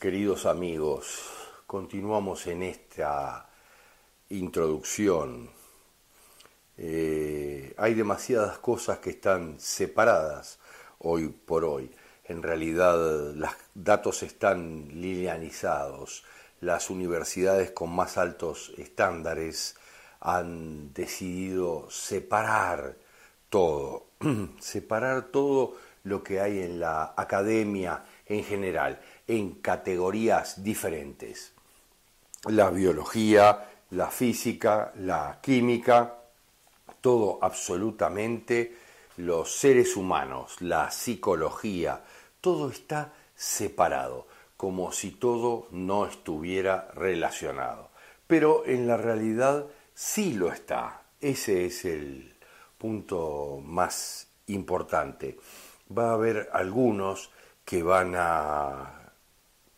queridos amigos, continuamos en esta introducción. Eh, hay demasiadas cosas que están separadas hoy por hoy. En realidad los datos están linealizados. Las universidades con más altos estándares han decidido separar todo, separar todo lo que hay en la academia en general, en categorías diferentes. La biología, la física, la química, todo absolutamente, los seres humanos, la psicología, todo está separado, como si todo no estuviera relacionado. Pero en la realidad sí lo está. Ese es el punto más importante. Va a haber algunos que van a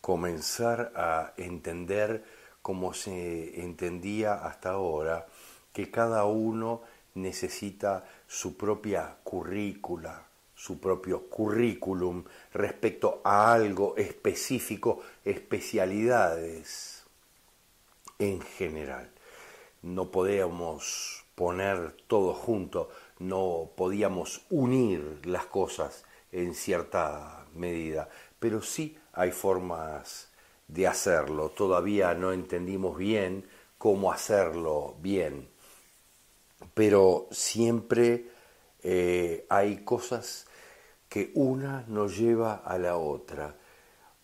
comenzar a entender como se entendía hasta ahora, que cada uno necesita su propia currícula, su propio currículum respecto a algo específico, especialidades en general. No podíamos poner todo junto, no podíamos unir las cosas en cierta medida, pero sí hay formas de hacerlo. Todavía no entendimos bien cómo hacerlo bien, pero siempre eh, hay cosas que una nos lleva a la otra.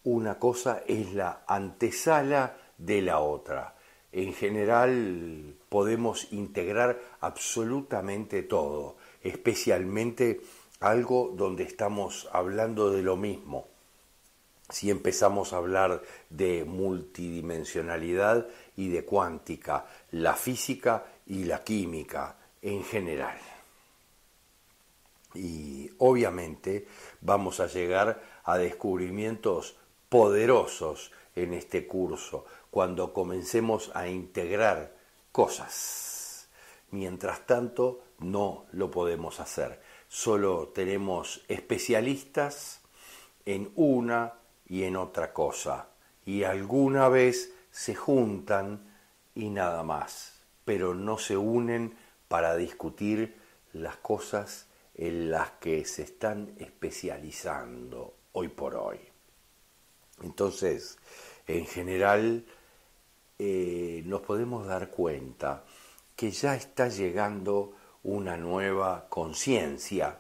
Una cosa es la antesala de la otra. En general podemos integrar absolutamente todo, especialmente algo donde estamos hablando de lo mismo. Si empezamos a hablar de multidimensionalidad y de cuántica, la física y la química en general. Y obviamente vamos a llegar a descubrimientos poderosos en este curso cuando comencemos a integrar cosas. Mientras tanto, no lo podemos hacer solo tenemos especialistas en una y en otra cosa, y alguna vez se juntan y nada más, pero no se unen para discutir las cosas en las que se están especializando hoy por hoy. Entonces, en general, eh, nos podemos dar cuenta que ya está llegando una nueva conciencia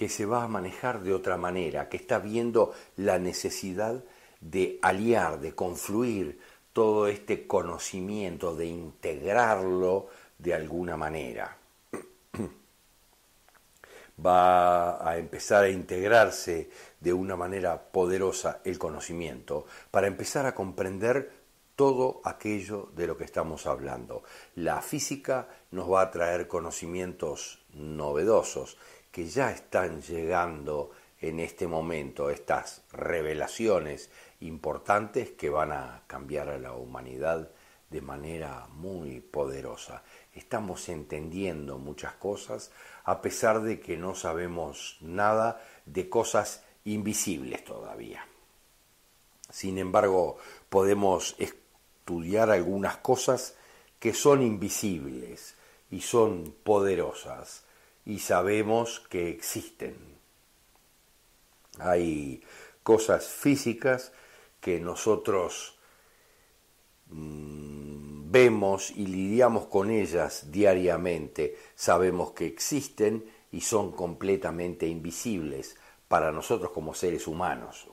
que se va a manejar de otra manera, que está viendo la necesidad de aliar, de confluir todo este conocimiento, de integrarlo de alguna manera. Va a empezar a integrarse de una manera poderosa el conocimiento para empezar a comprender todo aquello de lo que estamos hablando. La física nos va a traer conocimientos novedosos que ya están llegando en este momento, estas revelaciones importantes que van a cambiar a la humanidad de manera muy poderosa. Estamos entendiendo muchas cosas a pesar de que no sabemos nada de cosas invisibles todavía. Sin embargo, podemos estudiar algunas cosas que son invisibles y son poderosas y sabemos que existen. Hay cosas físicas que nosotros mm, vemos y lidiamos con ellas diariamente, sabemos que existen y son completamente invisibles para nosotros como seres humanos,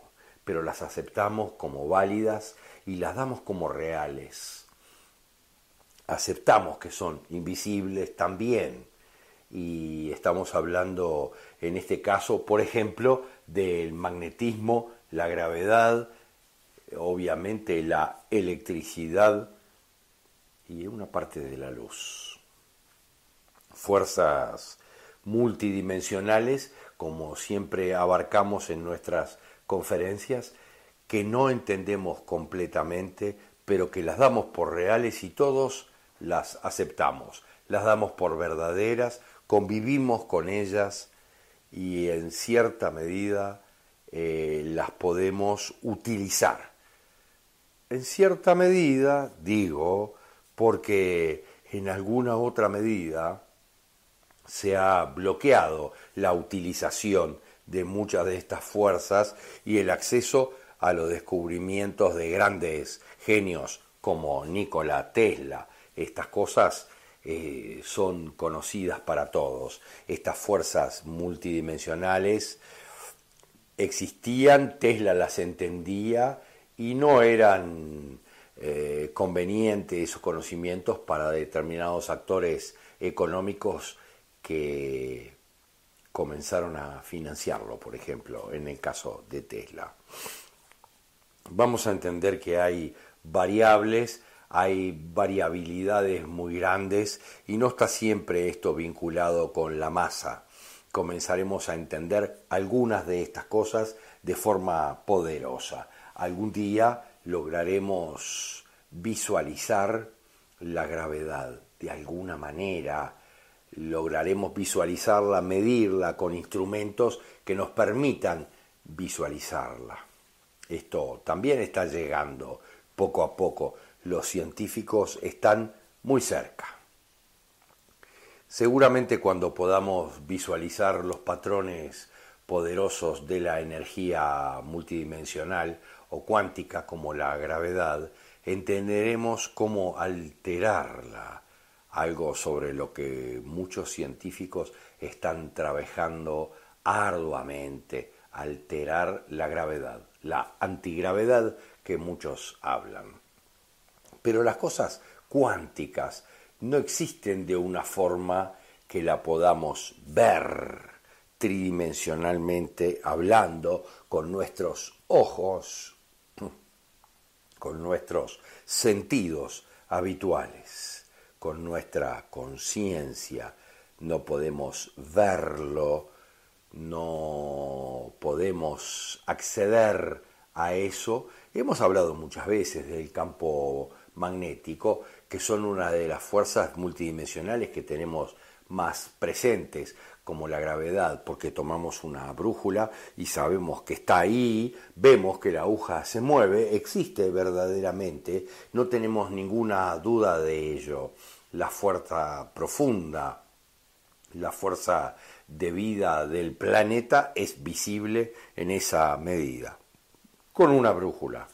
pero las aceptamos como válidas y las damos como reales. Aceptamos que son invisibles también y estamos hablando en este caso, por ejemplo, del magnetismo, la gravedad, obviamente la electricidad y una parte de la luz. Fuerzas multidimensionales, como siempre abarcamos en nuestras conferencias, que no entendemos completamente, pero que las damos por reales y todos las aceptamos, las damos por verdaderas, convivimos con ellas y en cierta medida eh, las podemos utilizar en cierta medida, digo, porque en alguna otra medida se ha bloqueado la utilización de muchas de estas fuerzas y el acceso a los descubrimientos de grandes genios como Nikola Tesla. Estas cosas eh, son conocidas para todos. Estas fuerzas multidimensionales existían, Tesla las entendía y no eran eh, convenientes esos conocimientos para determinados actores económicos que comenzaron a financiarlo, por ejemplo, en el caso de Tesla. Vamos a entender que hay variables, hay variabilidades muy grandes y no está siempre esto vinculado con la masa. Comenzaremos a entender algunas de estas cosas de forma poderosa. Algún día lograremos visualizar la gravedad de alguna manera, lograremos visualizarla, medirla con instrumentos que nos permitan visualizarla. Esto también está llegando poco a poco. Los científicos están muy cerca. Seguramente cuando podamos visualizar los patrones poderosos de la energía multidimensional o cuántica como la gravedad, entenderemos cómo alterarla algo sobre lo que muchos científicos están trabajando arduamente, alterar la gravedad, la antigravedad que muchos hablan. Pero las cosas cuánticas no existen de una forma que la podamos ver tridimensionalmente hablando con nuestros ojos, con nuestros sentidos habituales con nuestra conciencia, no podemos verlo, no podemos acceder a eso. Hemos hablado muchas veces del campo magnético, que son una de las fuerzas multidimensionales que tenemos más presentes, como la gravedad, porque tomamos una brújula y sabemos que está ahí, vemos que la aguja se mueve, existe verdaderamente, no tenemos ninguna duda de ello. La fuerza profunda, la fuerza de vida del planeta es visible en esa medida, con una brújula.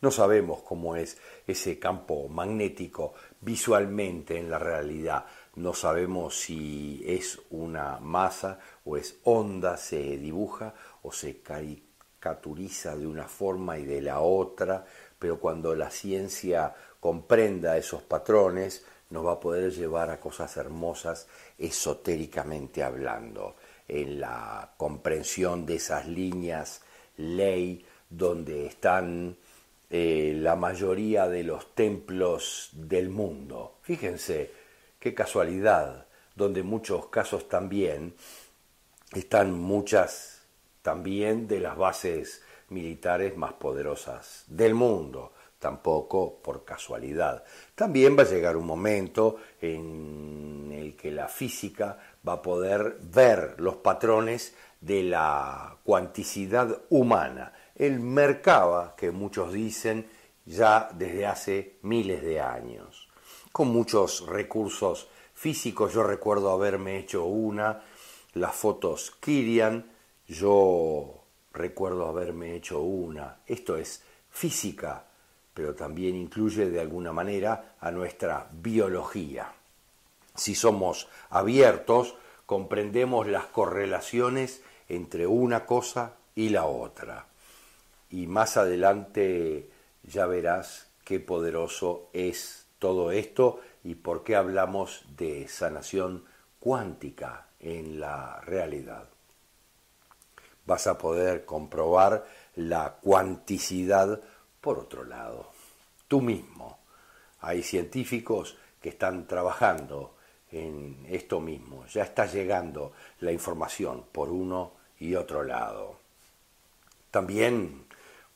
No sabemos cómo es ese campo magnético visualmente en la realidad, no sabemos si es una masa o es onda, se dibuja o se caricaturiza de una forma y de la otra, pero cuando la ciencia comprenda esos patrones, nos va a poder llevar a cosas hermosas esotéricamente hablando, en la comprensión de esas líneas ley donde están eh, la mayoría de los templos del mundo. Fíjense, Qué casualidad, donde muchos casos también están muchas también de las bases militares más poderosas del mundo, tampoco por casualidad. También va a llegar un momento en el que la física va a poder ver los patrones de la cuanticidad humana, el Merkaba, que muchos dicen ya desde hace miles de años con muchos recursos físicos. Yo recuerdo haberme hecho una, las fotos Kirian, yo recuerdo haberme hecho una. Esto es física, pero también incluye de alguna manera a nuestra biología. Si somos abiertos, comprendemos las correlaciones entre una cosa y la otra. Y más adelante ya verás qué poderoso es todo esto y por qué hablamos de sanación cuántica en la realidad. Vas a poder comprobar la cuanticidad por otro lado, tú mismo. Hay científicos que están trabajando en esto mismo, ya está llegando la información por uno y otro lado. También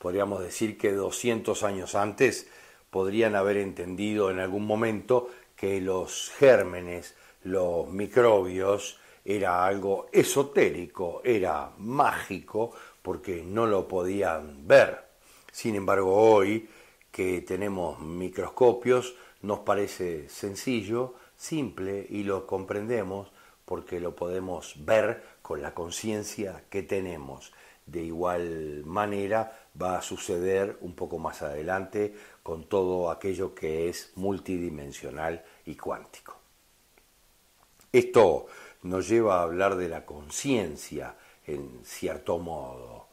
podríamos decir que 200 años antes podrían haber entendido en algún momento que los gérmenes, los microbios, era algo esotérico, era mágico, porque no lo podían ver. Sin embargo, hoy que tenemos microscopios, nos parece sencillo, simple y lo comprendemos porque lo podemos ver con la conciencia que tenemos. De igual manera va a suceder un poco más adelante con todo aquello que es multidimensional y cuántico. Esto nos lleva a hablar de la conciencia en cierto modo,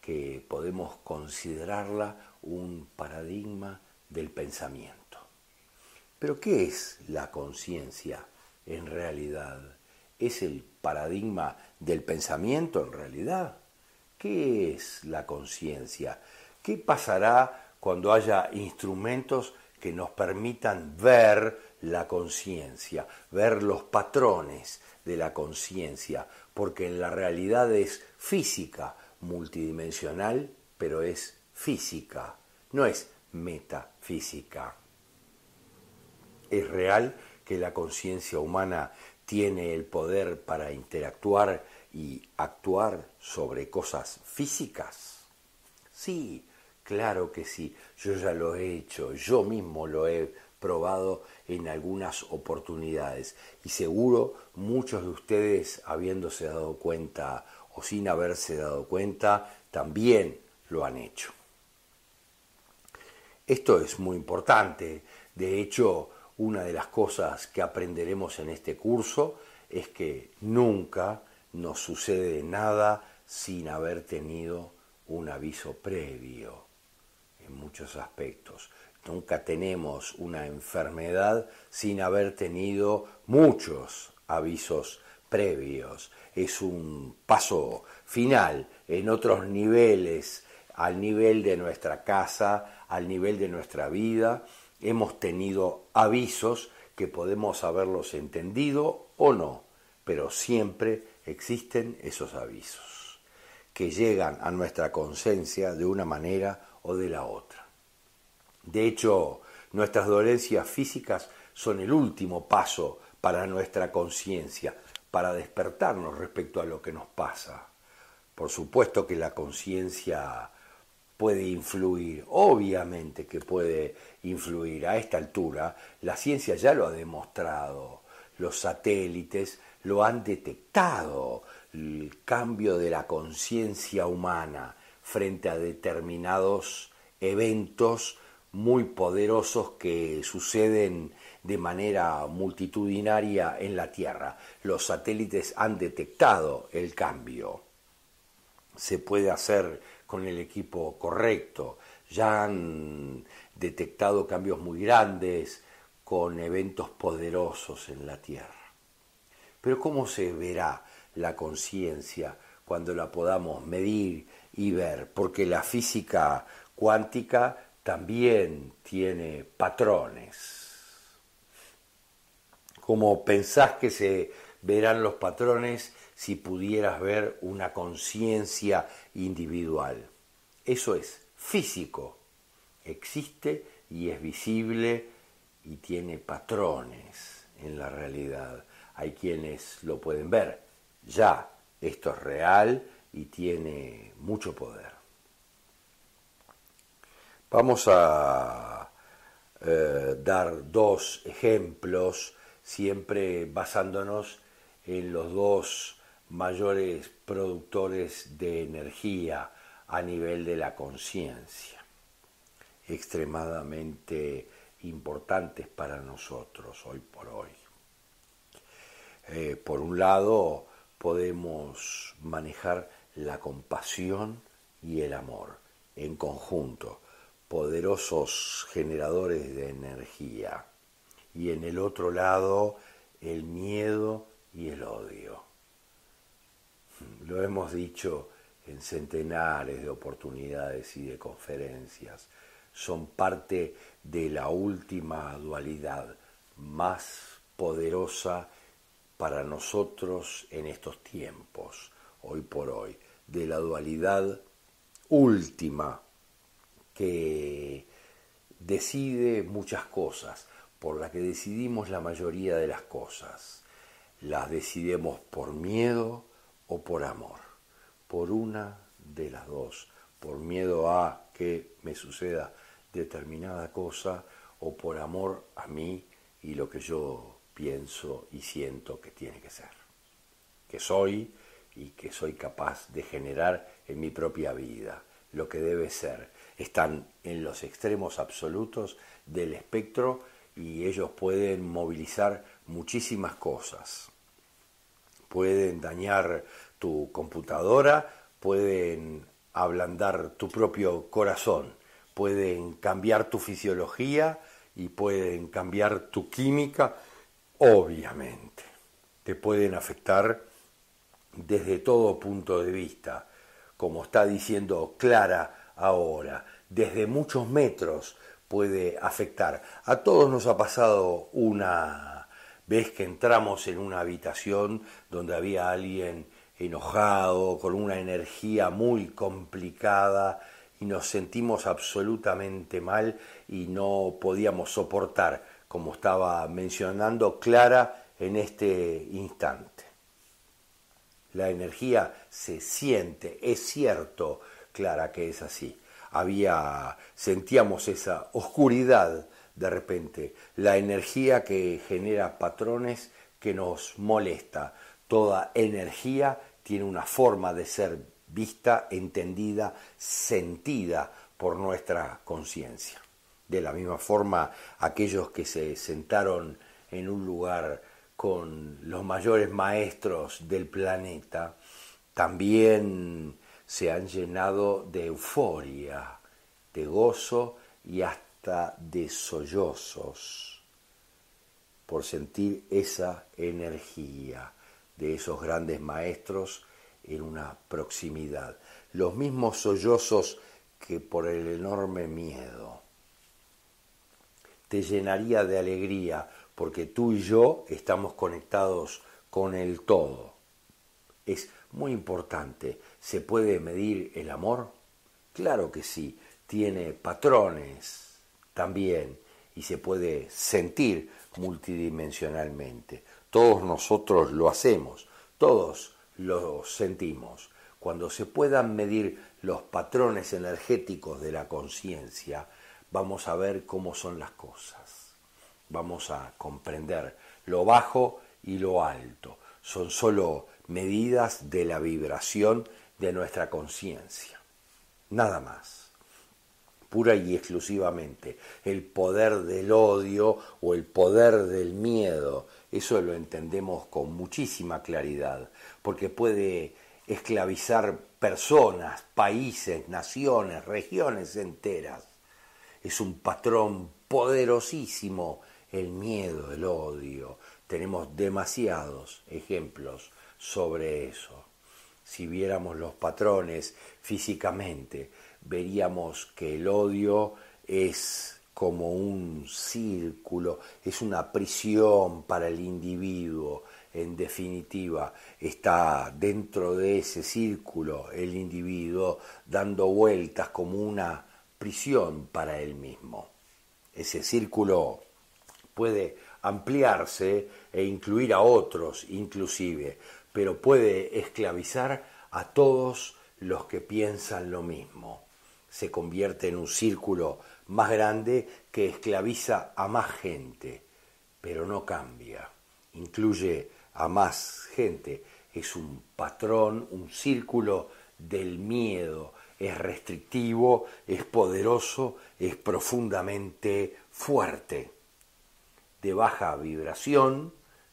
que podemos considerarla un paradigma del pensamiento. Pero ¿qué es la conciencia en realidad? ¿Es el paradigma del pensamiento en realidad? ¿Qué es la conciencia? ¿Qué pasará cuando haya instrumentos que nos permitan ver la conciencia, ver los patrones de la conciencia, porque en la realidad es física, multidimensional, pero es física, no es metafísica. Es real que la conciencia humana tiene el poder para interactuar y actuar sobre cosas físicas. Sí, claro que sí, yo ya lo he hecho, yo mismo lo he probado en algunas oportunidades y seguro muchos de ustedes habiéndose dado cuenta o sin haberse dado cuenta también lo han hecho. Esto es muy importante, de hecho una de las cosas que aprenderemos en este curso es que nunca nos sucede nada sin haber tenido un aviso previo en muchos aspectos. Nunca tenemos una enfermedad sin haber tenido muchos avisos previos. Es un paso final en otros niveles, al nivel de nuestra casa, al nivel de nuestra vida. Hemos tenido avisos que podemos haberlos entendido o no, pero siempre existen esos avisos que llegan a nuestra conciencia de una manera o de la otra. De hecho, nuestras dolencias físicas son el último paso para nuestra conciencia, para despertarnos respecto a lo que nos pasa. Por supuesto que la conciencia puede influir, obviamente que puede influir. A esta altura, la ciencia ya lo ha demostrado, los satélites lo han detectado, el cambio de la conciencia humana frente a determinados eventos muy poderosos que suceden de manera multitudinaria en la Tierra. Los satélites han detectado el cambio. Se puede hacer con el equipo correcto. Ya han detectado cambios muy grandes con eventos poderosos en la Tierra. Pero ¿cómo se verá la conciencia cuando la podamos medir y ver? Porque la física cuántica también tiene patrones. Como pensás que se verán los patrones si pudieras ver una conciencia individual. Eso es físico, existe y es visible y tiene patrones en la realidad. Hay quienes lo pueden ver. Ya, esto es real y tiene mucho poder. Vamos a eh, dar dos ejemplos, siempre basándonos en los dos mayores productores de energía a nivel de la conciencia, extremadamente importantes para nosotros hoy por hoy. Eh, por un lado, podemos manejar la compasión y el amor en conjunto poderosos generadores de energía y en el otro lado el miedo y el odio. Lo hemos dicho en centenares de oportunidades y de conferencias, son parte de la última dualidad más poderosa para nosotros en estos tiempos, hoy por hoy, de la dualidad última que decide muchas cosas, por la que decidimos la mayoría de las cosas. Las decidimos por miedo o por amor, por una de las dos, por miedo a que me suceda determinada cosa o por amor a mí y lo que yo pienso y siento que tiene que ser, que soy y que soy capaz de generar en mi propia vida, lo que debe ser. Están en los extremos absolutos del espectro y ellos pueden movilizar muchísimas cosas. Pueden dañar tu computadora, pueden ablandar tu propio corazón, pueden cambiar tu fisiología y pueden cambiar tu química, obviamente. Te pueden afectar desde todo punto de vista, como está diciendo Clara ahora, desde muchos metros puede afectar. A todos nos ha pasado una vez que entramos en una habitación donde había alguien enojado, con una energía muy complicada y nos sentimos absolutamente mal y no podíamos soportar, como estaba mencionando Clara en este instante. La energía se siente, es cierto, Clara, que es así. Había, sentíamos esa oscuridad de repente, la energía que genera patrones que nos molesta. Toda energía tiene una forma de ser vista, entendida, sentida por nuestra conciencia. De la misma forma, aquellos que se sentaron en un lugar con los mayores maestros del planeta, también se han llenado de euforia, de gozo y hasta de sollozos por sentir esa energía de esos grandes maestros en una proximidad. Los mismos sollozos que por el enorme miedo. Te llenaría de alegría porque tú y yo estamos conectados con el todo. Es muy importante. ¿Se puede medir el amor? Claro que sí. Tiene patrones también y se puede sentir multidimensionalmente. Todos nosotros lo hacemos, todos lo sentimos. Cuando se puedan medir los patrones energéticos de la conciencia, vamos a ver cómo son las cosas. Vamos a comprender lo bajo y lo alto. Son solo medidas de la vibración de nuestra conciencia. Nada más pura y exclusivamente. El poder del odio o el poder del miedo, eso lo entendemos con muchísima claridad, porque puede esclavizar personas, países, naciones, regiones enteras. Es un patrón poderosísimo el miedo, el odio. Tenemos demasiados ejemplos sobre eso. Si viéramos los patrones físicamente, veríamos que el odio es como un círculo, es una prisión para el individuo, en definitiva, está dentro de ese círculo el individuo dando vueltas como una prisión para él mismo. Ese círculo puede ampliarse e incluir a otros inclusive, pero puede esclavizar a todos los que piensan lo mismo. Se convierte en un círculo más grande que esclaviza a más gente, pero no cambia, incluye a más gente, es un patrón, un círculo del miedo, es restrictivo, es poderoso, es profundamente fuerte, de baja vibración,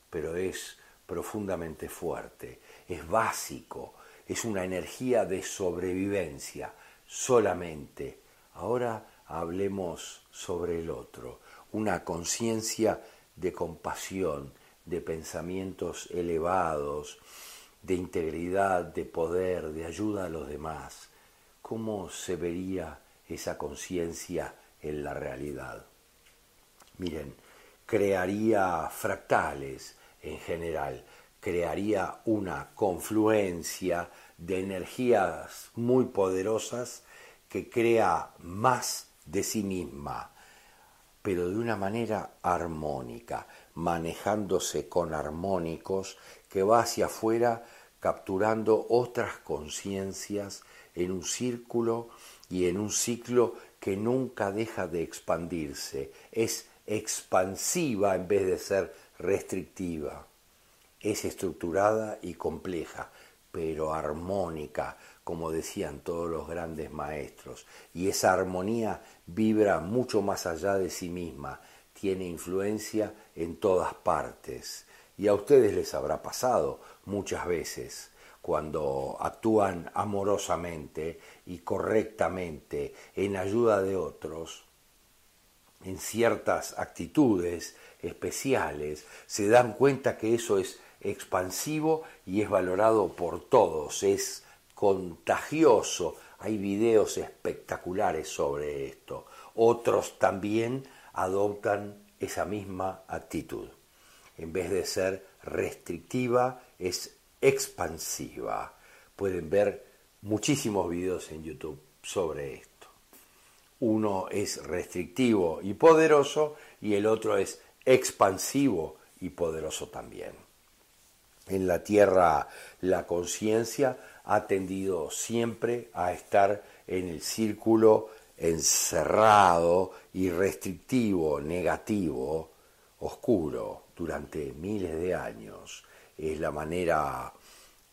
pero es profundamente fuerte, es básico, es una energía de sobrevivencia, solamente. Ahora hablemos sobre el otro, una conciencia de compasión, de pensamientos elevados, de integridad, de poder, de ayuda a los demás. ¿Cómo se vería esa conciencia en la realidad? Miren, crearía fractales en general, crearía una confluencia de energías muy poderosas que crea más de sí misma, pero de una manera armónica, manejándose con armónicos que va hacia afuera capturando otras conciencias en un círculo y en un ciclo que nunca deja de expandirse. Es expansiva en vez de ser restrictiva. Es estructurada y compleja, pero armónica, como decían todos los grandes maestros. Y esa armonía vibra mucho más allá de sí misma, tiene influencia en todas partes. Y a ustedes les habrá pasado muchas veces cuando actúan amorosamente y correctamente en ayuda de otros, en ciertas actitudes especiales, se dan cuenta que eso es expansivo y es valorado por todos, es contagioso. Hay videos espectaculares sobre esto. Otros también adoptan esa misma actitud. En vez de ser restrictiva, es expansiva. Pueden ver muchísimos videos en YouTube sobre esto. Uno es restrictivo y poderoso y el otro es expansivo y poderoso también. En la Tierra la conciencia ha tendido siempre a estar en el círculo encerrado y restrictivo, negativo, oscuro, durante miles de años. Es la manera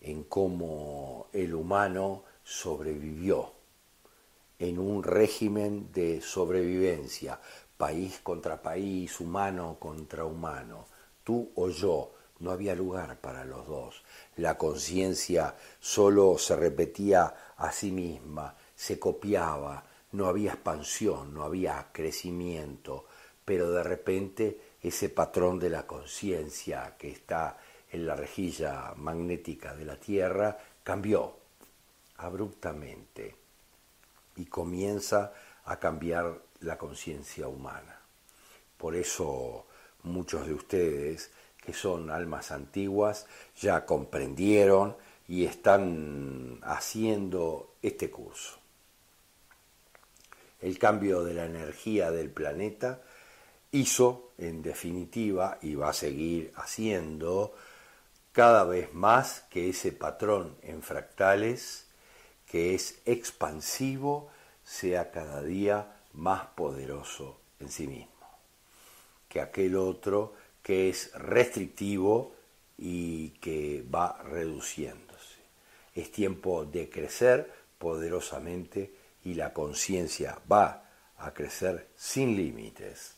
en cómo el humano sobrevivió en un régimen de sobrevivencia, país contra país, humano contra humano, tú o yo, no había lugar para los dos. La conciencia solo se repetía a sí misma, se copiaba, no había expansión, no había crecimiento, pero de repente ese patrón de la conciencia que está en la rejilla magnética de la Tierra cambió abruptamente y comienza a cambiar la conciencia humana. Por eso muchos de ustedes que son almas antiguas ya comprendieron y están haciendo este curso. El cambio de la energía del planeta hizo, en definitiva, y va a seguir haciendo, cada vez más que ese patrón en fractales, que es expansivo, sea cada día más poderoso en sí mismo, que aquel otro que es restrictivo y que va reduciéndose. Es tiempo de crecer poderosamente y la conciencia va a crecer sin límites.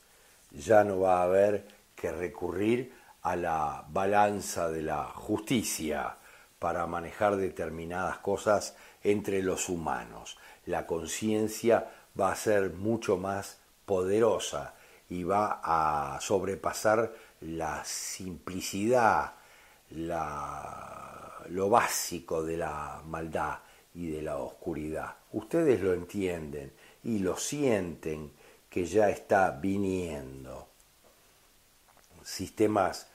Ya no va a haber que recurrir a la balanza de la justicia para manejar determinadas cosas entre los humanos. La conciencia va a ser mucho más poderosa y va a sobrepasar la simplicidad, lo básico de la maldad y de la oscuridad. Ustedes lo entienden y lo sienten que ya está viniendo. Sistemas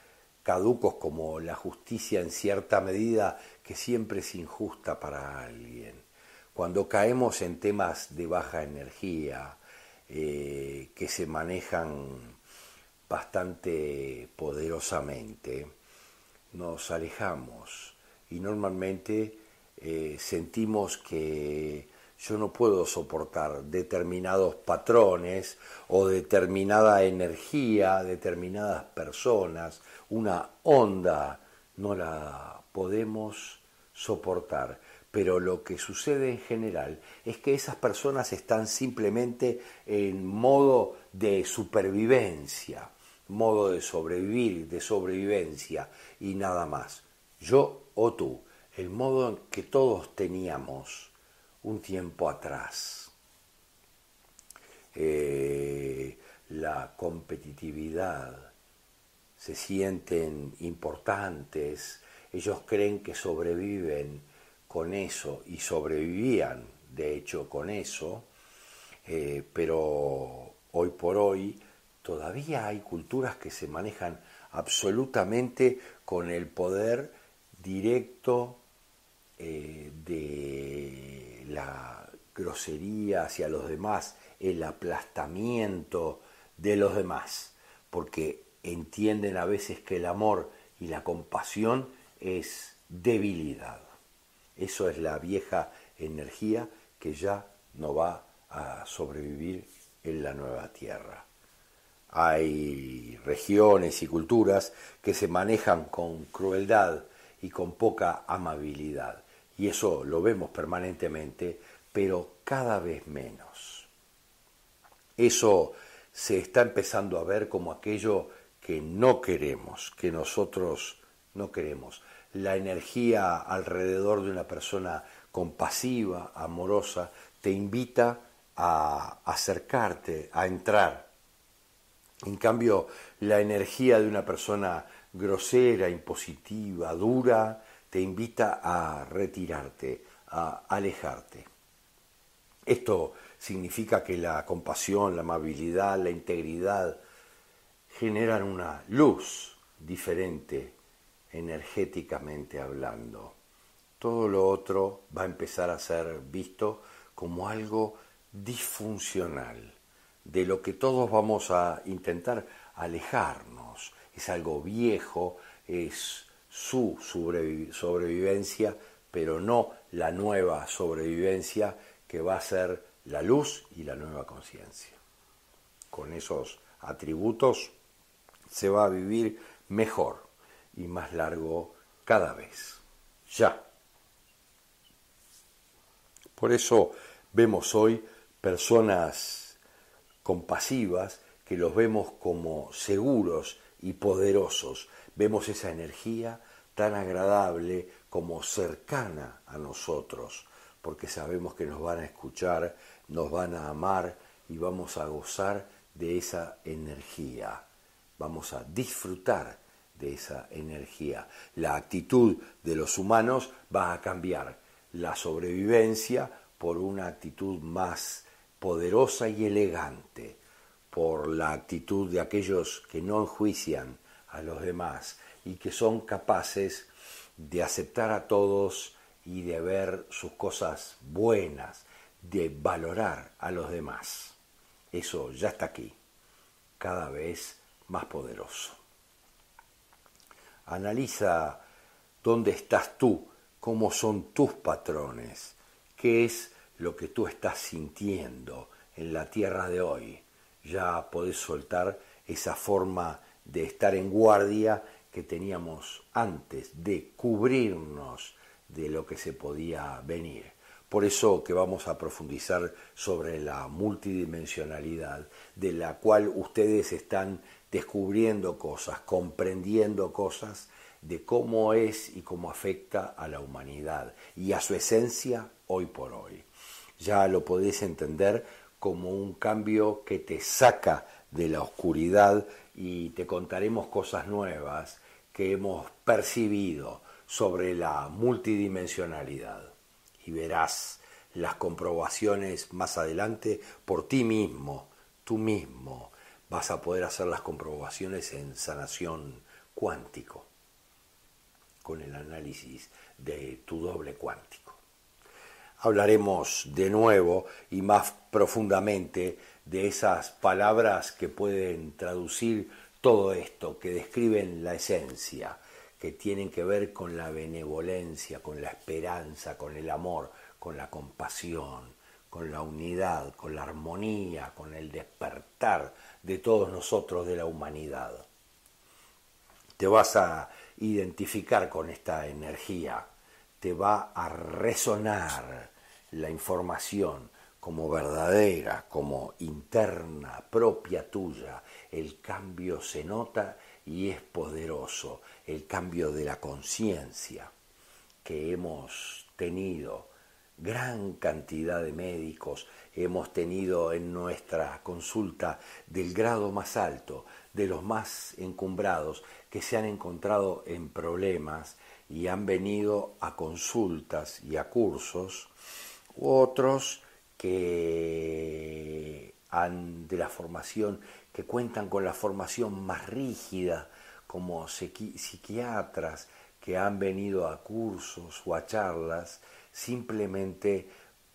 caducos como la justicia en cierta medida que siempre es injusta para alguien. Cuando caemos en temas de baja energía, eh, que se manejan bastante poderosamente, nos alejamos y normalmente eh, sentimos que yo no puedo soportar determinados patrones o determinada energía, determinadas personas, una onda, no la podemos soportar. Pero lo que sucede en general es que esas personas están simplemente en modo de supervivencia, modo de sobrevivir, de sobrevivencia y nada más. Yo o tú, el modo que todos teníamos un tiempo atrás. Eh, la competitividad, se sienten importantes, ellos creen que sobreviven con eso y sobrevivían, de hecho, con eso, eh, pero hoy por hoy todavía hay culturas que se manejan absolutamente con el poder directo eh, de la grosería hacia los demás, el aplastamiento de los demás, porque entienden a veces que el amor y la compasión es debilidad. Eso es la vieja energía que ya no va a sobrevivir en la nueva tierra. Hay regiones y culturas que se manejan con crueldad y con poca amabilidad. Y eso lo vemos permanentemente, pero cada vez menos. Eso se está empezando a ver como aquello que no queremos, que nosotros no queremos. La energía alrededor de una persona compasiva, amorosa, te invita a acercarte, a entrar en cambio, la energía de una persona grosera, impositiva, dura, te invita a retirarte, a alejarte. Esto significa que la compasión, la amabilidad, la integridad generan una luz diferente energéticamente hablando. Todo lo otro va a empezar a ser visto como algo disfuncional de lo que todos vamos a intentar alejarnos. Es algo viejo, es su sobrevivencia, pero no la nueva sobrevivencia que va a ser la luz y la nueva conciencia. Con esos atributos se va a vivir mejor y más largo cada vez. Ya. Por eso vemos hoy personas compasivas, que los vemos como seguros y poderosos. Vemos esa energía tan agradable como cercana a nosotros, porque sabemos que nos van a escuchar, nos van a amar y vamos a gozar de esa energía. Vamos a disfrutar de esa energía. La actitud de los humanos va a cambiar la sobrevivencia por una actitud más poderosa y elegante por la actitud de aquellos que no enjuician a los demás y que son capaces de aceptar a todos y de ver sus cosas buenas, de valorar a los demás. Eso ya está aquí, cada vez más poderoso. Analiza dónde estás tú, cómo son tus patrones, qué es lo que tú estás sintiendo en la tierra de hoy. Ya podés soltar esa forma de estar en guardia que teníamos antes, de cubrirnos de lo que se podía venir. Por eso que vamos a profundizar sobre la multidimensionalidad, de la cual ustedes están descubriendo cosas, comprendiendo cosas de cómo es y cómo afecta a la humanidad y a su esencia hoy por hoy ya lo podés entender como un cambio que te saca de la oscuridad y te contaremos cosas nuevas que hemos percibido sobre la multidimensionalidad. Y verás las comprobaciones más adelante por ti mismo, tú mismo. Vas a poder hacer las comprobaciones en sanación cuántico, con el análisis de tu doble cuántico hablaremos de nuevo y más profundamente de esas palabras que pueden traducir todo esto, que describen la esencia, que tienen que ver con la benevolencia, con la esperanza, con el amor, con la compasión, con la unidad, con la armonía, con el despertar de todos nosotros de la humanidad. Te vas a identificar con esta energía te va a resonar la información como verdadera, como interna, propia tuya. El cambio se nota y es poderoso, el cambio de la conciencia que hemos tenido. Gran cantidad de médicos hemos tenido en nuestra consulta del grado más alto, de los más encumbrados, que se han encontrado en problemas y han venido a consultas y a cursos, u otros que han de la formación, que cuentan con la formación más rígida, como psiquiatras que han venido a cursos o a charlas simplemente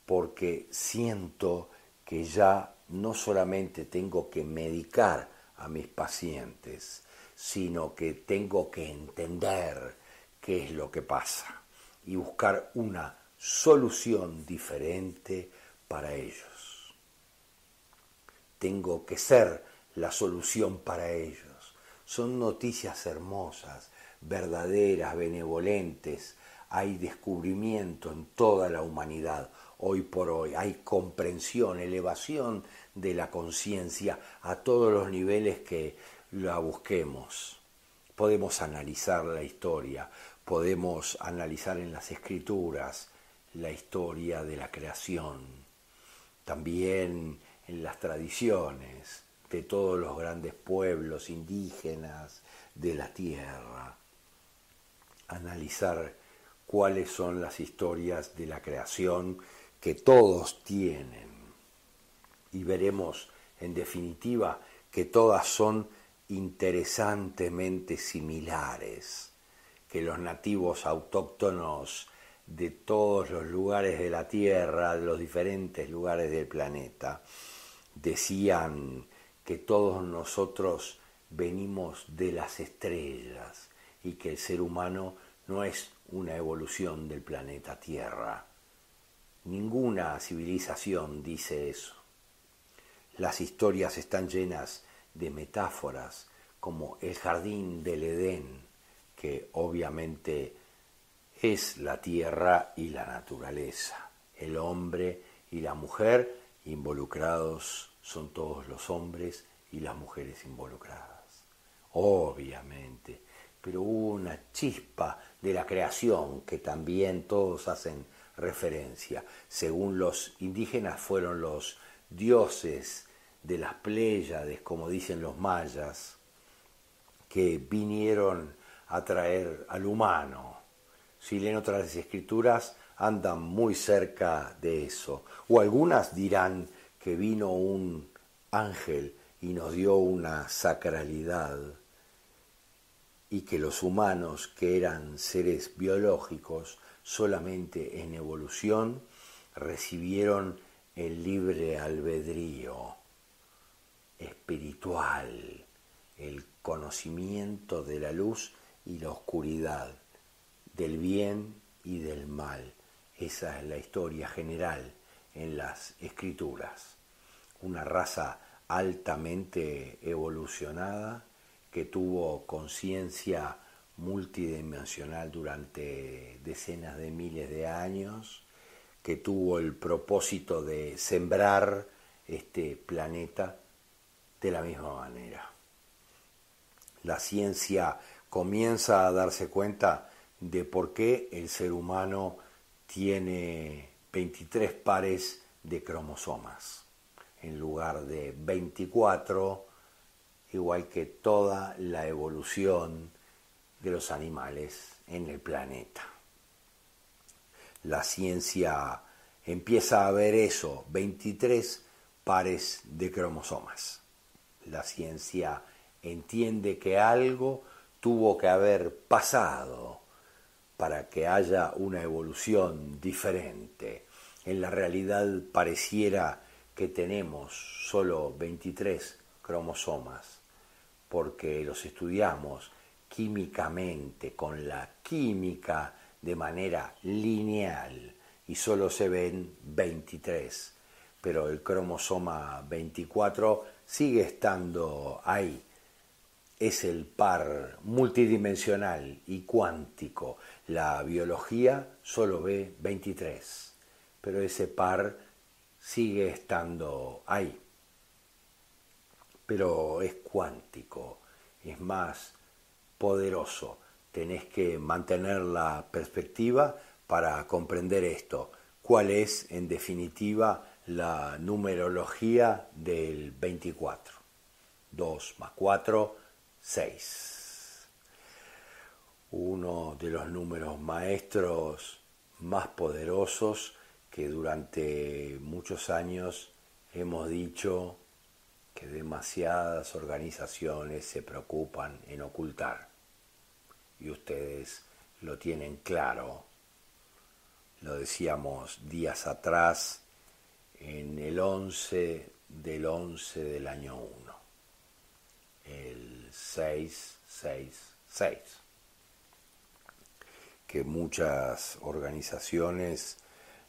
porque siento que ya no solamente tengo que medicar a mis pacientes, sino que tengo que entender qué es lo que pasa y buscar una solución diferente para ellos. Tengo que ser la solución para ellos. Son noticias hermosas, verdaderas, benevolentes. Hay descubrimiento en toda la humanidad hoy por hoy. Hay comprensión, elevación de la conciencia a todos los niveles que la busquemos. Podemos analizar la historia, podemos analizar en las escrituras la historia de la creación, también en las tradiciones de todos los grandes pueblos indígenas de la tierra, analizar cuáles son las historias de la creación que todos tienen. Y veremos en definitiva que todas son interesantemente similares, que los nativos autóctonos de todos los lugares de la Tierra, de los diferentes lugares del planeta, decían que todos nosotros venimos de las estrellas y que el ser humano no es una evolución del planeta Tierra. Ninguna civilización dice eso. Las historias están llenas de metáforas como el jardín del Edén, que obviamente es la tierra y la naturaleza. El hombre y la mujer involucrados son todos los hombres y las mujeres involucradas. Obviamente, pero hubo una chispa de la creación que también todos hacen referencia. Según los indígenas fueron los dioses de las Pléyades, como dicen los mayas, que vinieron a traer al humano. Si leen otras escrituras, andan muy cerca de eso. O algunas dirán que vino un ángel y nos dio una sacralidad y que los humanos, que eran seres biológicos, solamente en evolución, recibieron el libre albedrío espiritual, el conocimiento de la luz y la oscuridad, del bien y del mal. Esa es la historia general en las escrituras. Una raza altamente evolucionada que tuvo conciencia multidimensional durante decenas de miles de años, que tuvo el propósito de sembrar este planeta de la misma manera. La ciencia comienza a darse cuenta de por qué el ser humano tiene 23 pares de cromosomas en lugar de 24, igual que toda la evolución de los animales en el planeta. La ciencia empieza a ver eso, 23 pares de cromosomas. La ciencia entiende que algo tuvo que haber pasado para que haya una evolución diferente. En la realidad pareciera que tenemos solo 23 cromosomas, porque los estudiamos químicamente, con la química de manera lineal y solo se ven 23, pero el cromosoma 24 sigue estando ahí. Es el par multidimensional y cuántico. La biología solo ve 23, pero ese par sigue estando ahí. Pero es cuántico, es más, poderoso. Tenés que mantener la perspectiva para comprender esto. ¿Cuál es, en definitiva, la numerología del 24? 2 más 4, 6. Uno de los números maestros más poderosos que durante muchos años hemos dicho que demasiadas organizaciones se preocupan en ocultar. Y ustedes lo tienen claro. Lo decíamos días atrás en el 11 del 11 del año 1. El 666. Que muchas organizaciones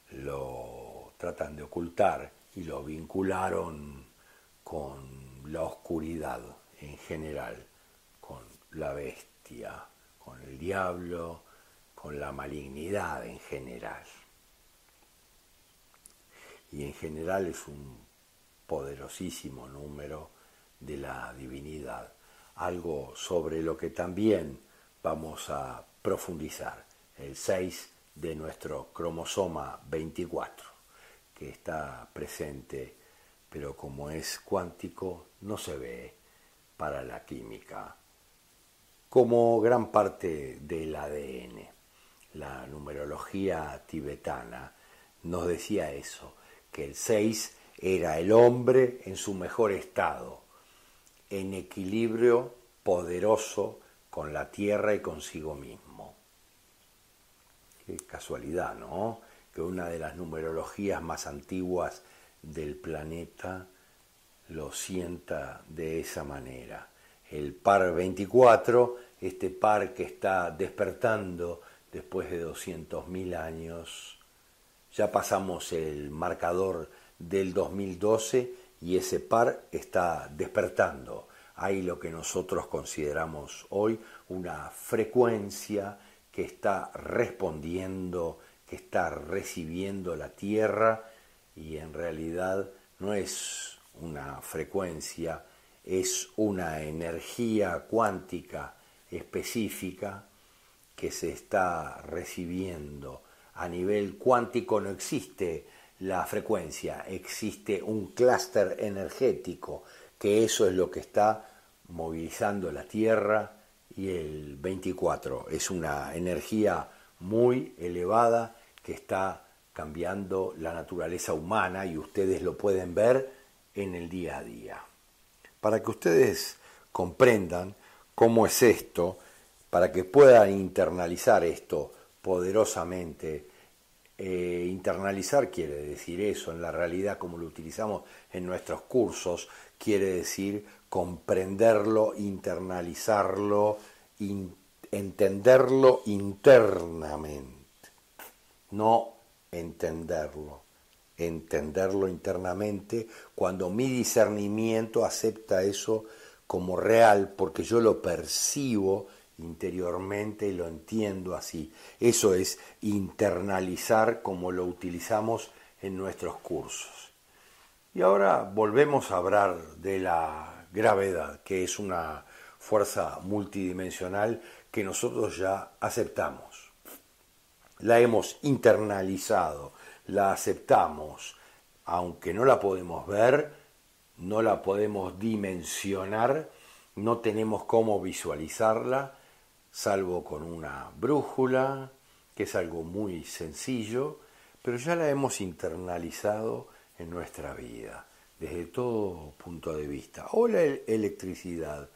lo tratan de ocultar y lo vincularon con la oscuridad en general, con la bestia, con el diablo, con la malignidad en general. Y en general es un poderosísimo número de la divinidad, algo sobre lo que también vamos a profundizar, el 6 de nuestro cromosoma 24, que está presente, pero como es cuántico, no se ve para la química, como gran parte del ADN. La numerología tibetana nos decía eso, que el 6 era el hombre en su mejor estado, en equilibrio poderoso con la tierra y consigo mismo. Casualidad, ¿no? Que una de las numerologías más antiguas del planeta lo sienta de esa manera. El par 24, este par que está despertando después de 200.000 años, ya pasamos el marcador del 2012 y ese par está despertando. Hay lo que nosotros consideramos hoy una frecuencia que está respondiendo, que está recibiendo la Tierra y en realidad no es una frecuencia, es una energía cuántica específica que se está recibiendo. A nivel cuántico no existe la frecuencia, existe un clúster energético, que eso es lo que está movilizando la Tierra y el 24 es una energía muy elevada que está cambiando la naturaleza humana y ustedes lo pueden ver en el día a día. Para que ustedes comprendan cómo es esto, para que puedan internalizar esto poderosamente, eh, internalizar quiere decir eso, en la realidad como lo utilizamos en nuestros cursos, quiere decir comprenderlo, internalizarlo, entenderlo internamente, no entenderlo, entenderlo internamente cuando mi discernimiento acepta eso como real porque yo lo percibo interiormente y lo entiendo así. Eso es internalizar como lo utilizamos en nuestros cursos. Y ahora volvemos a hablar de la gravedad, que es una fuerza multidimensional que nosotros ya aceptamos. La hemos internalizado, la aceptamos, aunque no la podemos ver, no la podemos dimensionar, no tenemos cómo visualizarla, salvo con una brújula, que es algo muy sencillo, pero ya la hemos internalizado en nuestra vida, desde todo punto de vista. O la electricidad,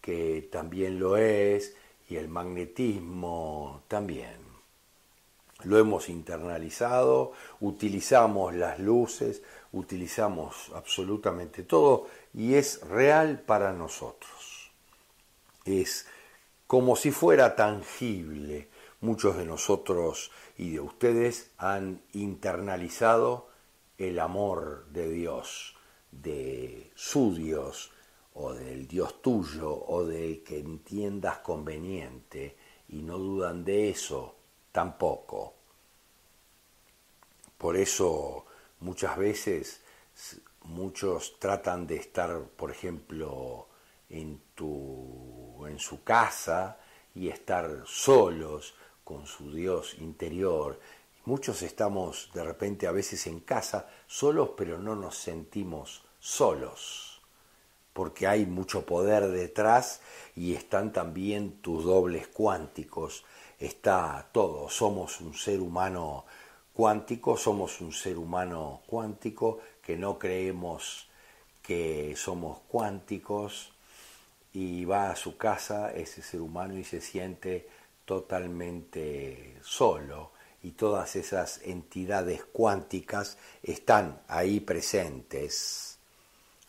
que también lo es, y el magnetismo también. Lo hemos internalizado, utilizamos las luces, utilizamos absolutamente todo y es real para nosotros. Es como si fuera tangible. Muchos de nosotros y de ustedes han internalizado el amor de Dios, de su Dios, o del Dios tuyo, o del que entiendas conveniente, y no dudan de eso tampoco. Por eso muchas veces muchos tratan de estar, por ejemplo, en, tu, en su casa y estar solos con su Dios interior. Muchos estamos de repente a veces en casa solos, pero no nos sentimos solos, porque hay mucho poder detrás y están también tus dobles cuánticos, está todo, somos un ser humano cuántico, somos un ser humano cuántico que no creemos que somos cuánticos, y va a su casa ese ser humano y se siente totalmente solo y todas esas entidades cuánticas están ahí presentes.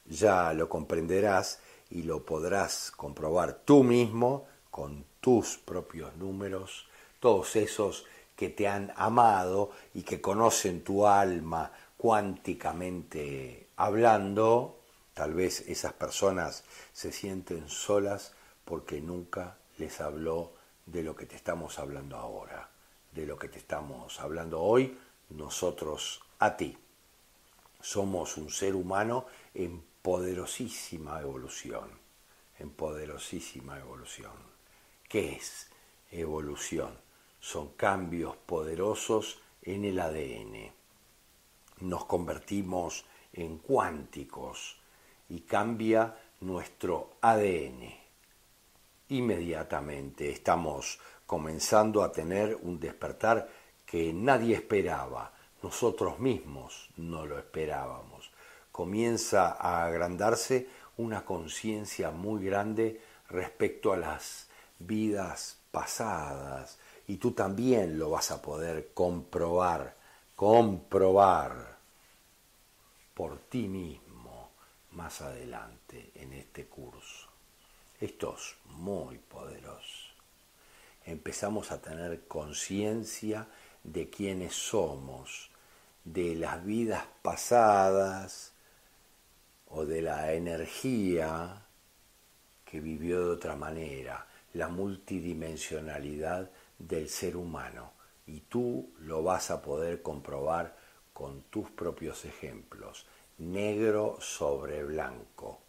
Ya lo comprenderás y lo podrás comprobar tú mismo con tus propios números, todos esos que te han amado y que conocen tu alma cuánticamente hablando, tal vez esas personas se sienten solas porque nunca les habló de lo que te estamos hablando ahora, de lo que te estamos hablando hoy, nosotros a ti. Somos un ser humano en poderosísima evolución, en poderosísima evolución. ¿Qué es evolución? Son cambios poderosos en el ADN. Nos convertimos en cuánticos y cambia nuestro ADN. Inmediatamente estamos comenzando a tener un despertar que nadie esperaba, nosotros mismos no lo esperábamos. Comienza a agrandarse una conciencia muy grande respecto a las vidas pasadas y tú también lo vas a poder comprobar, comprobar por ti mismo más adelante en este curso. Esto es muy poderoso. Empezamos a tener conciencia de quiénes somos, de las vidas pasadas o de la energía que vivió de otra manera, la multidimensionalidad del ser humano. Y tú lo vas a poder comprobar con tus propios ejemplos, negro sobre blanco.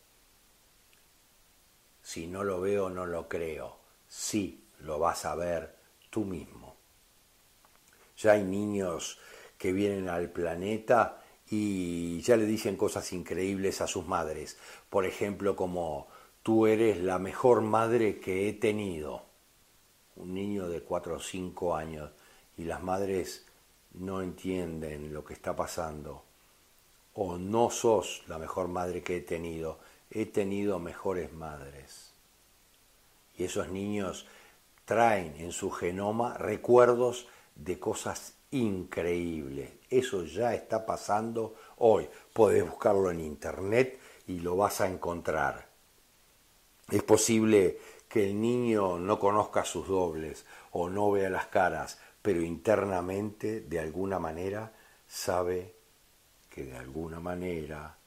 Si no lo veo, no lo creo. Sí, lo vas a ver tú mismo. Ya hay niños que vienen al planeta y ya le dicen cosas increíbles a sus madres. Por ejemplo, como tú eres la mejor madre que he tenido. Un niño de 4 o 5 años y las madres no entienden lo que está pasando. O no sos la mejor madre que he tenido. He tenido mejores madres. Y esos niños traen en su genoma recuerdos de cosas increíbles. Eso ya está pasando hoy. Puedes buscarlo en internet y lo vas a encontrar. Es posible que el niño no conozca sus dobles o no vea las caras, pero internamente, de alguna manera, sabe que de alguna manera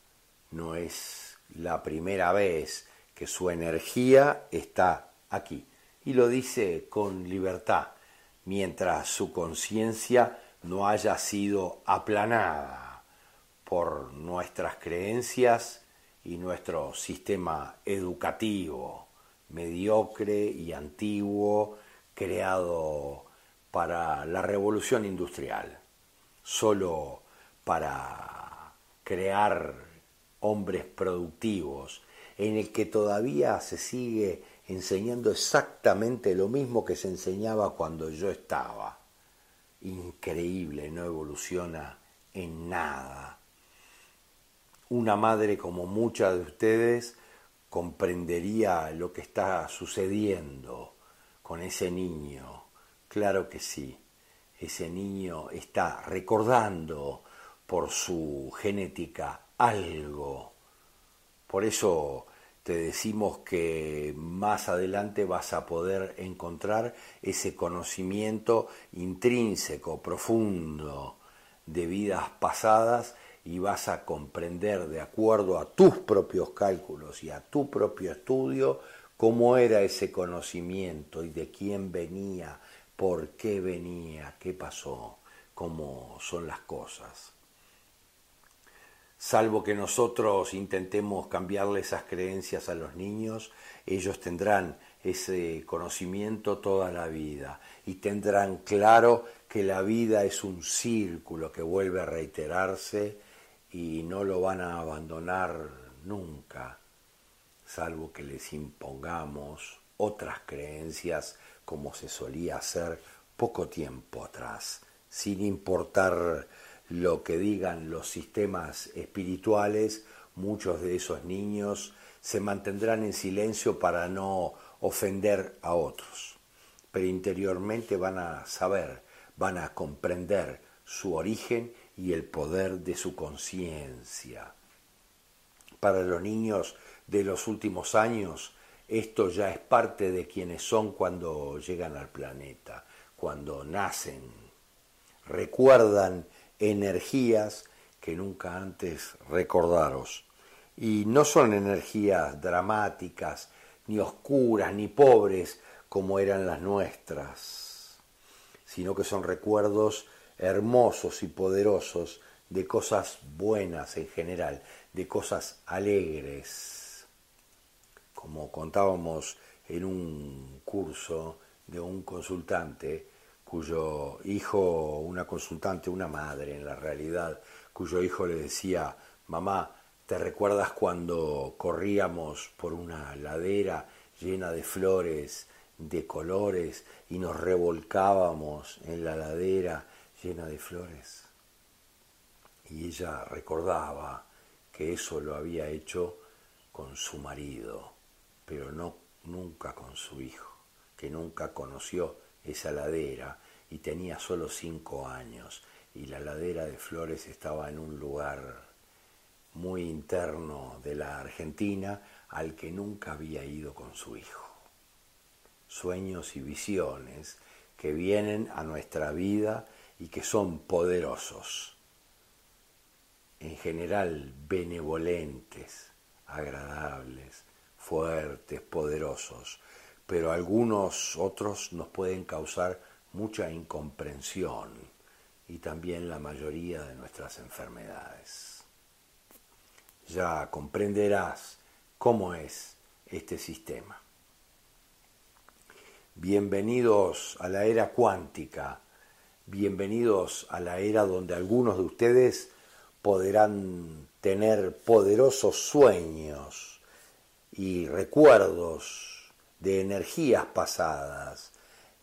no es la primera vez que su energía está aquí. Y lo dice con libertad mientras su conciencia no haya sido aplanada por nuestras creencias y nuestro sistema educativo mediocre y antiguo creado para la revolución industrial, solo para crear hombres productivos, en el que todavía se sigue enseñando exactamente lo mismo que se enseñaba cuando yo estaba. Increíble, no evoluciona en nada. Una madre como muchas de ustedes comprendería lo que está sucediendo con ese niño. Claro que sí, ese niño está recordando por su genética algo. Por eso te decimos que más adelante vas a poder encontrar ese conocimiento intrínseco, profundo de vidas pasadas y vas a comprender de acuerdo a tus propios cálculos y a tu propio estudio cómo era ese conocimiento y de quién venía, por qué venía, qué pasó, cómo son las cosas salvo que nosotros intentemos cambiarle esas creencias a los niños, ellos tendrán ese conocimiento toda la vida y tendrán claro que la vida es un círculo que vuelve a reiterarse y no lo van a abandonar nunca, salvo que les impongamos otras creencias como se solía hacer poco tiempo atrás, sin importar lo que digan los sistemas espirituales, muchos de esos niños se mantendrán en silencio para no ofender a otros, pero interiormente van a saber, van a comprender su origen y el poder de su conciencia. Para los niños de los últimos años, esto ya es parte de quienes son cuando llegan al planeta, cuando nacen. Recuerdan energías que nunca antes recordaros. Y no son energías dramáticas, ni oscuras, ni pobres como eran las nuestras, sino que son recuerdos hermosos y poderosos de cosas buenas en general, de cosas alegres. Como contábamos en un curso de un consultante cuyo hijo, una consultante, una madre en la realidad, cuyo hijo le decía, mamá, ¿te recuerdas cuando corríamos por una ladera llena de flores, de colores, y nos revolcábamos en la ladera llena de flores? Y ella recordaba que eso lo había hecho con su marido, pero no nunca con su hijo, que nunca conoció esa ladera y tenía solo cinco años. Y la ladera de flores estaba en un lugar muy interno de la Argentina al que nunca había ido con su hijo. Sueños y visiones que vienen a nuestra vida y que son poderosos, en general benevolentes, agradables, fuertes, poderosos, pero algunos otros nos pueden causar mucha incomprensión y también la mayoría de nuestras enfermedades. Ya comprenderás cómo es este sistema. Bienvenidos a la era cuántica, bienvenidos a la era donde algunos de ustedes podrán tener poderosos sueños y recuerdos de energías pasadas,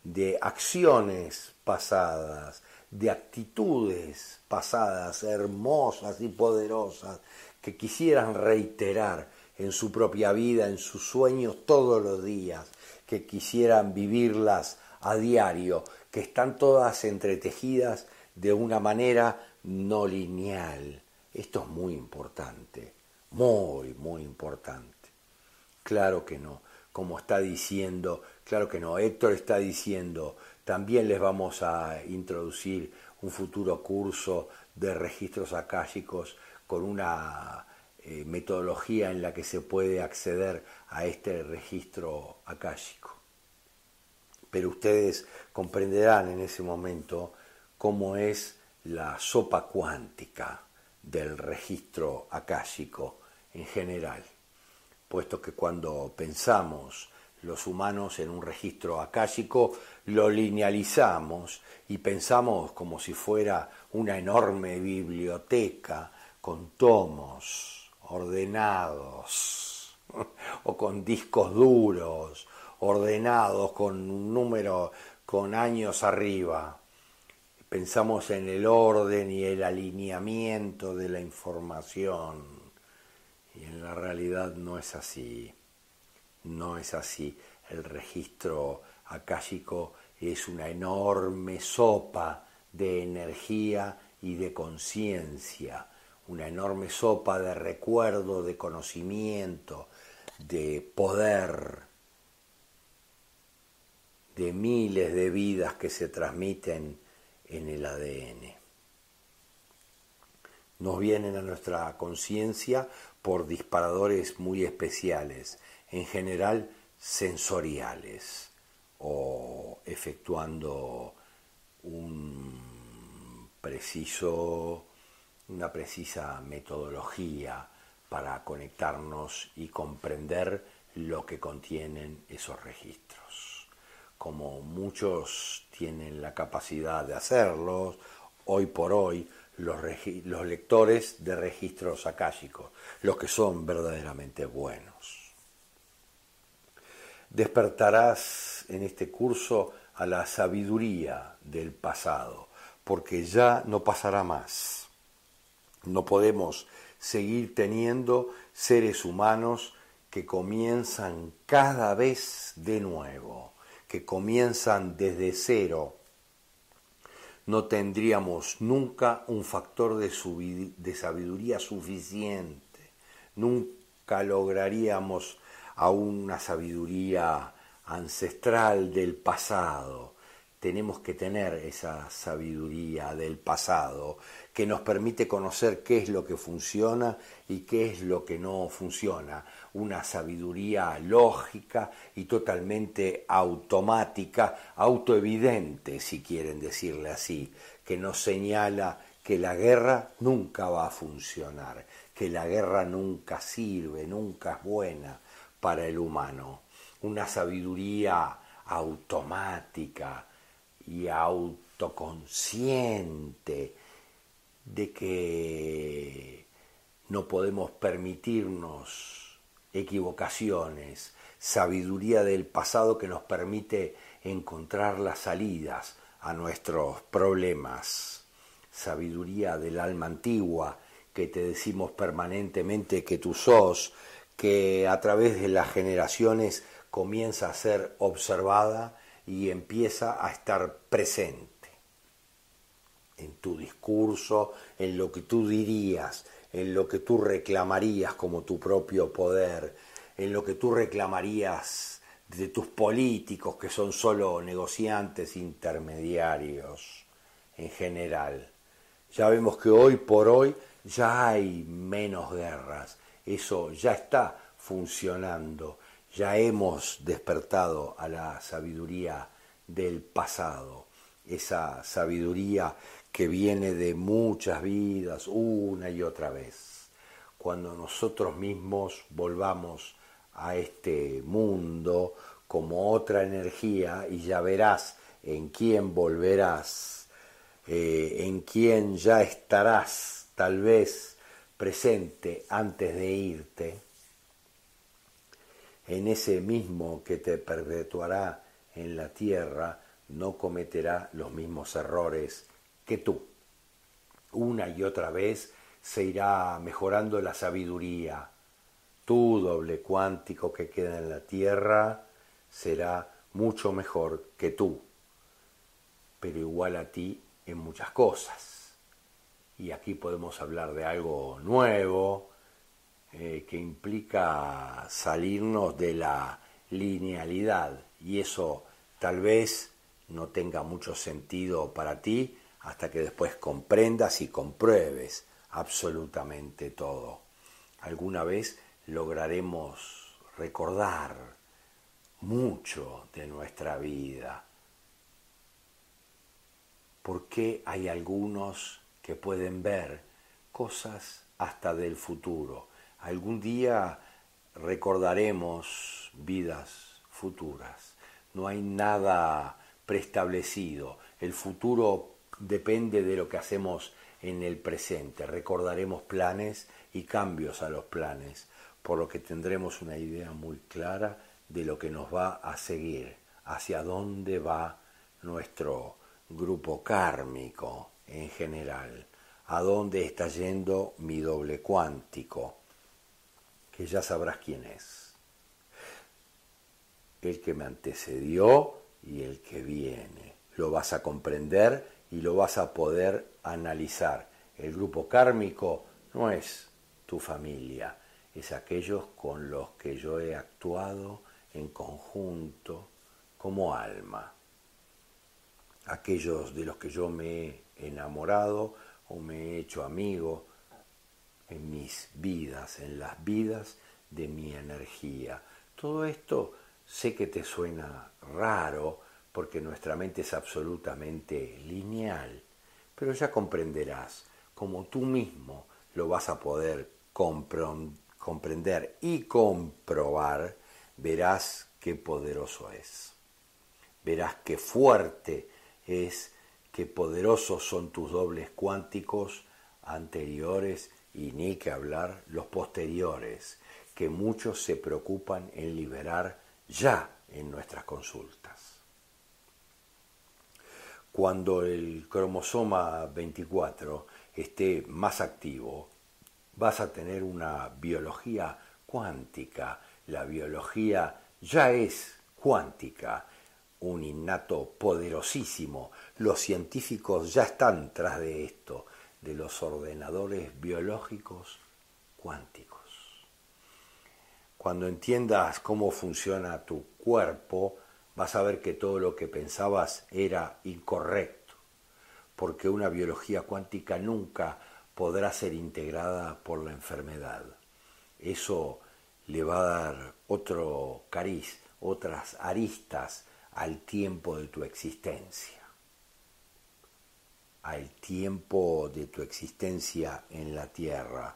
de acciones pasadas, de actitudes pasadas hermosas y poderosas que quisieran reiterar en su propia vida, en sus sueños todos los días, que quisieran vivirlas a diario, que están todas entretejidas de una manera no lineal. Esto es muy importante, muy, muy importante. Claro que no, como está diciendo Claro que no, Héctor está diciendo, también les vamos a introducir un futuro curso de registros akáshicos con una eh, metodología en la que se puede acceder a este registro akáshico. Pero ustedes comprenderán en ese momento cómo es la sopa cuántica del registro akáshico en general, puesto que cuando pensamos los humanos en un registro akáshico, lo linealizamos y pensamos como si fuera una enorme biblioteca con tomos ordenados o con discos duros ordenados con un número con años arriba. Pensamos en el orden y el alineamiento de la información y en la realidad no es así. No es así. El registro akáshico es una enorme sopa de energía y de conciencia, una enorme sopa de recuerdo, de conocimiento, de poder, de miles de vidas que se transmiten en el ADN. Nos vienen a nuestra conciencia por disparadores muy especiales en general sensoriales o efectuando un preciso, una precisa metodología para conectarnos y comprender lo que contienen esos registros. Como muchos tienen la capacidad de hacerlos, hoy por hoy los, lectores de registros akáshicos, los que son verdaderamente buenos. Despertarás en este curso a la sabiduría del pasado, porque ya no pasará más. No podemos seguir teniendo seres humanos que comienzan cada vez de nuevo, que comienzan desde cero. No tendríamos nunca un factor de, sabiduría suficiente, nunca lograríamos a una sabiduría ancestral del pasado tenemos que tener esa sabiduría del pasado que nos permite conocer qué es lo que funciona y qué es lo que no funciona. Una sabiduría lógica y totalmente automática, autoevidente, si quieren decirle así, que nos señala que la guerra nunca va a funcionar, que la guerra nunca sirve, nunca es buena para el humano. Una sabiduría automática, y autoconsciente de que no podemos permitirnos equivocaciones, sabiduría del pasado que nos permite encontrar las salidas a nuestros problemas, sabiduría del alma antigua que te decimos permanentemente que tú sos, que a través de las generaciones comienza a ser observada y empieza a estar presente en tu discurso, en lo que tú dirías, en lo que tú reclamarías como tu propio poder, en lo que tú reclamarías de tus políticos que son solo negociantes intermediarios en general. Ya vemos que hoy por hoy ya hay menos guerras, eso ya está funcionando ya hemos despertado a la sabiduría del pasado, esa sabiduría que viene de muchas vidas una y otra vez. Cuando nosotros mismos volvamos a este mundo como otra energía y ya verás en quién volverás, eh, en quién ya estarás tal vez presente antes de irte, en ese mismo que te perpetuará en la tierra, no cometerá los mismos errores que tú. Una y otra vez se irá mejorando la sabiduría. Tu doble cuántico que queda en la tierra será mucho mejor que tú, pero igual a ti en muchas cosas. Y aquí podemos hablar de algo nuevo, eh, que implica salirnos de la linealidad y eso tal vez no tenga mucho sentido para ti hasta que después comprendas y compruebes absolutamente todo. Alguna vez lograremos recordar mucho de nuestra vida. porque hay algunos que pueden ver cosas hasta del futuro? Algún día recordaremos vidas futuras. No hay nada preestablecido. El futuro depende de lo que hacemos en el presente. Recordaremos planes y cambios a los planes, por lo que tendremos una idea muy clara de lo que nos va a seguir, hacia dónde va nuestro grupo kármico en general, a dónde está yendo mi doble cuántico que ya sabrás quién es. El que me antecedió y el que viene. Lo vas a comprender y lo vas a poder analizar. El grupo kármico no es tu familia, es aquellos con los que yo he actuado en conjunto como alma. Aquellos de los que yo me he enamorado o me he hecho amigo en mis vidas, en las vidas de mi energía. Todo esto sé que te suena raro porque nuestra mente es absolutamente lineal, pero ya comprenderás, como tú mismo lo vas a poder comprender y comprobar, verás qué poderoso es. Verás qué fuerte es, qué poderosos son tus dobles cuánticos anteriores y ni que hablar los posteriores, que muchos se preocupan en liberar ya en nuestras consultas. Cuando el cromosoma 24 esté más activo, vas a tener una biología cuántica. La biología ya es cuántica, un innato poderosísimo. Los científicos ya están tras de esto de los ordenadores biológicos cuánticos. Cuando entiendas cómo funciona tu cuerpo, vas a ver que todo lo que pensabas era incorrecto, porque una biología cuántica nunca podrá ser integrada por la enfermedad. Eso le va a dar otro cariz, otras aristas al tiempo de tu existencia, al tiempo de tu existencia en la tierra.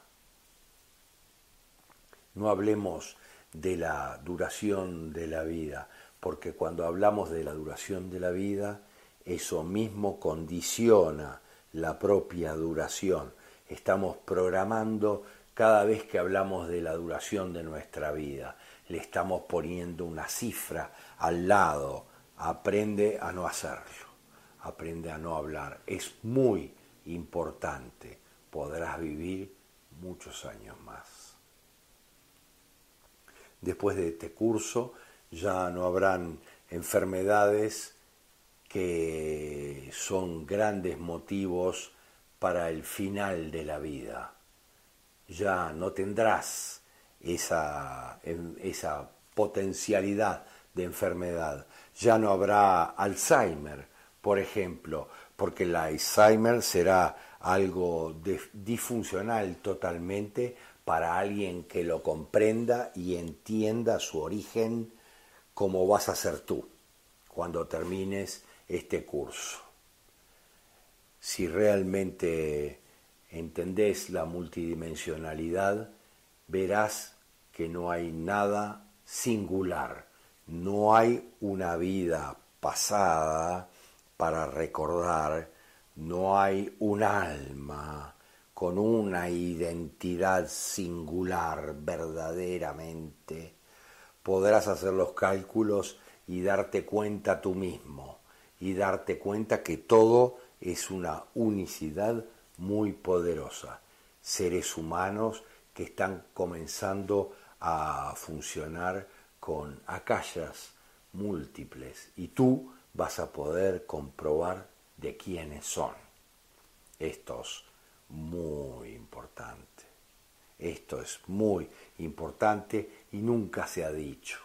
No hablemos de la duración de la vida, porque cuando hablamos de la duración de la vida, eso mismo condiciona la propia duración. Estamos programando cada vez que hablamos de la duración de nuestra vida. Le estamos poniendo una cifra al lado. Aprende a no hacerlo. Aprende a no hablar. Es muy importante. Podrás vivir muchos años más. Después de este curso ya no habrán enfermedades que son grandes motivos para el final de la vida. Ya no tendrás esa, esa potencialidad de enfermedad. Ya no habrá Alzheimer, por ejemplo, porque el Alzheimer será algo disfuncional totalmente para alguien que lo comprenda y entienda su origen como vas a ser tú cuando termines este curso. Si realmente entendés la multidimensionalidad, verás que no hay nada singular, no hay una vida pasada para recordar, no hay un alma con una identidad singular verdaderamente, podrás hacer los cálculos y darte cuenta tú mismo, y darte cuenta que todo es una unicidad muy poderosa. Seres humanos que están comenzando a funcionar con acallas múltiples y tú vas a poder comprobar de quiénes son estos muy importante. Esto es muy importante y nunca se ha dicho.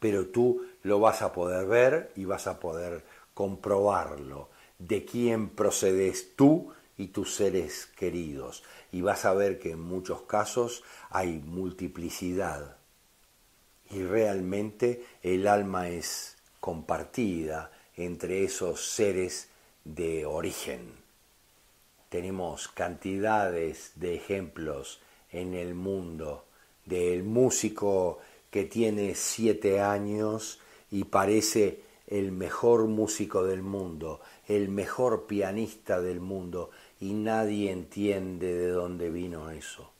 Pero tú lo vas a poder ver y vas a poder comprobarlo de quién procedes tú y tus seres queridos. Y vas a ver que en muchos casos hay multiplicidad. Y realmente el alma es compartida entre esos seres de origen. Tenemos cantidades de ejemplos en el mundo del músico que tiene siete años y parece el mejor músico del mundo, el mejor pianista del mundo, y nadie entiende de dónde vino eso.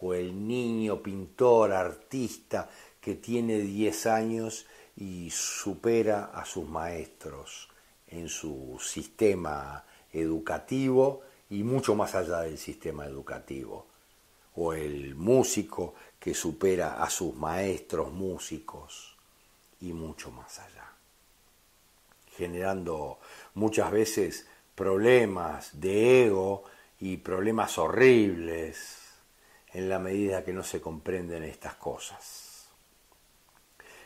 O el niño pintor, artista, que tiene diez años y supera a sus maestros en su sistema educativo y mucho más allá del sistema educativo. O el músico que supera a sus maestros músicos y mucho más allá. Generando muchas veces problemas de ego y problemas horribles en la medida que no se comprenden estas cosas.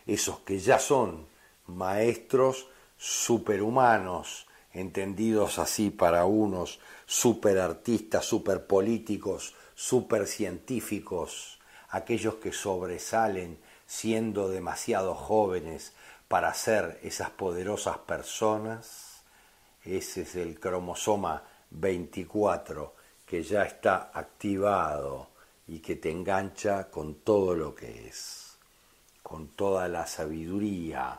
Esos que ya son maestros superhumanos, entendidos así para unos superartistas, superpolíticos, supercientíficos, aquellos que sobresalen siendo demasiado jóvenes para ser esas poderosas personas, ese es el cromosoma 24 que ya está activado y que te engancha con todo lo que es, con toda la sabiduría,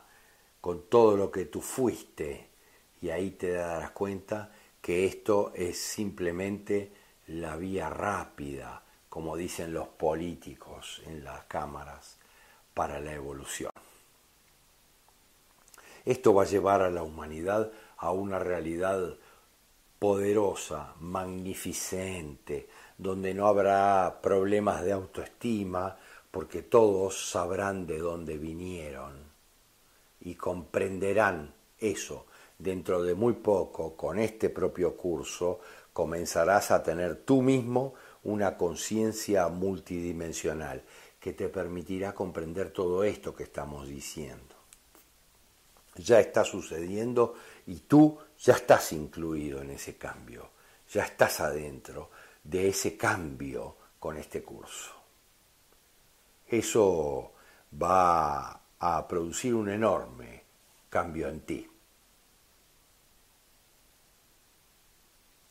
con todo lo que tú fuiste, y ahí te darás cuenta que esto es simplemente la vía rápida, como dicen los políticos en las cámaras, para la evolución. Esto va a llevar a la humanidad a una realidad poderosa, magnificente, donde no habrá problemas de autoestima, porque todos sabrán de dónde vinieron y comprenderán eso, dentro de muy poco, con este propio curso, comenzarás a tener tú mismo una conciencia multidimensional que te permitirá comprender todo esto que estamos diciendo. ya está sucediendo y tú ya estás incluido en ese cambio, ya estás adentro de ese cambio con este curso. Eso va a producir un enorme cambio en ti.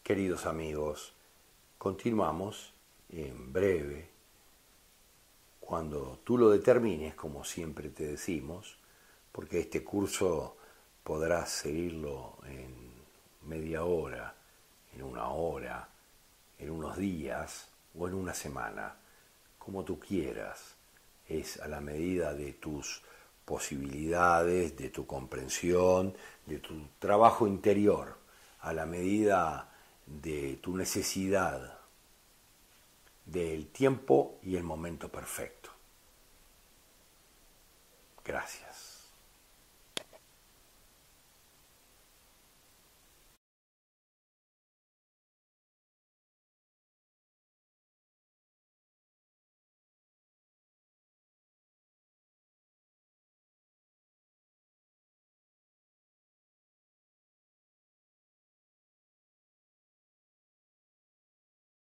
Queridos amigos, continuamos en breve, cuando tú lo determines, como siempre te decimos, porque este curso podrás seguirlo en media hora, en una hora, en unos días o en una semana, como tú quieras. Es a la medida de tus posibilidades, de tu comprensión, de tu trabajo interior, a la medida de tu necesidad, del tiempo y el momento perfecto. Gracias.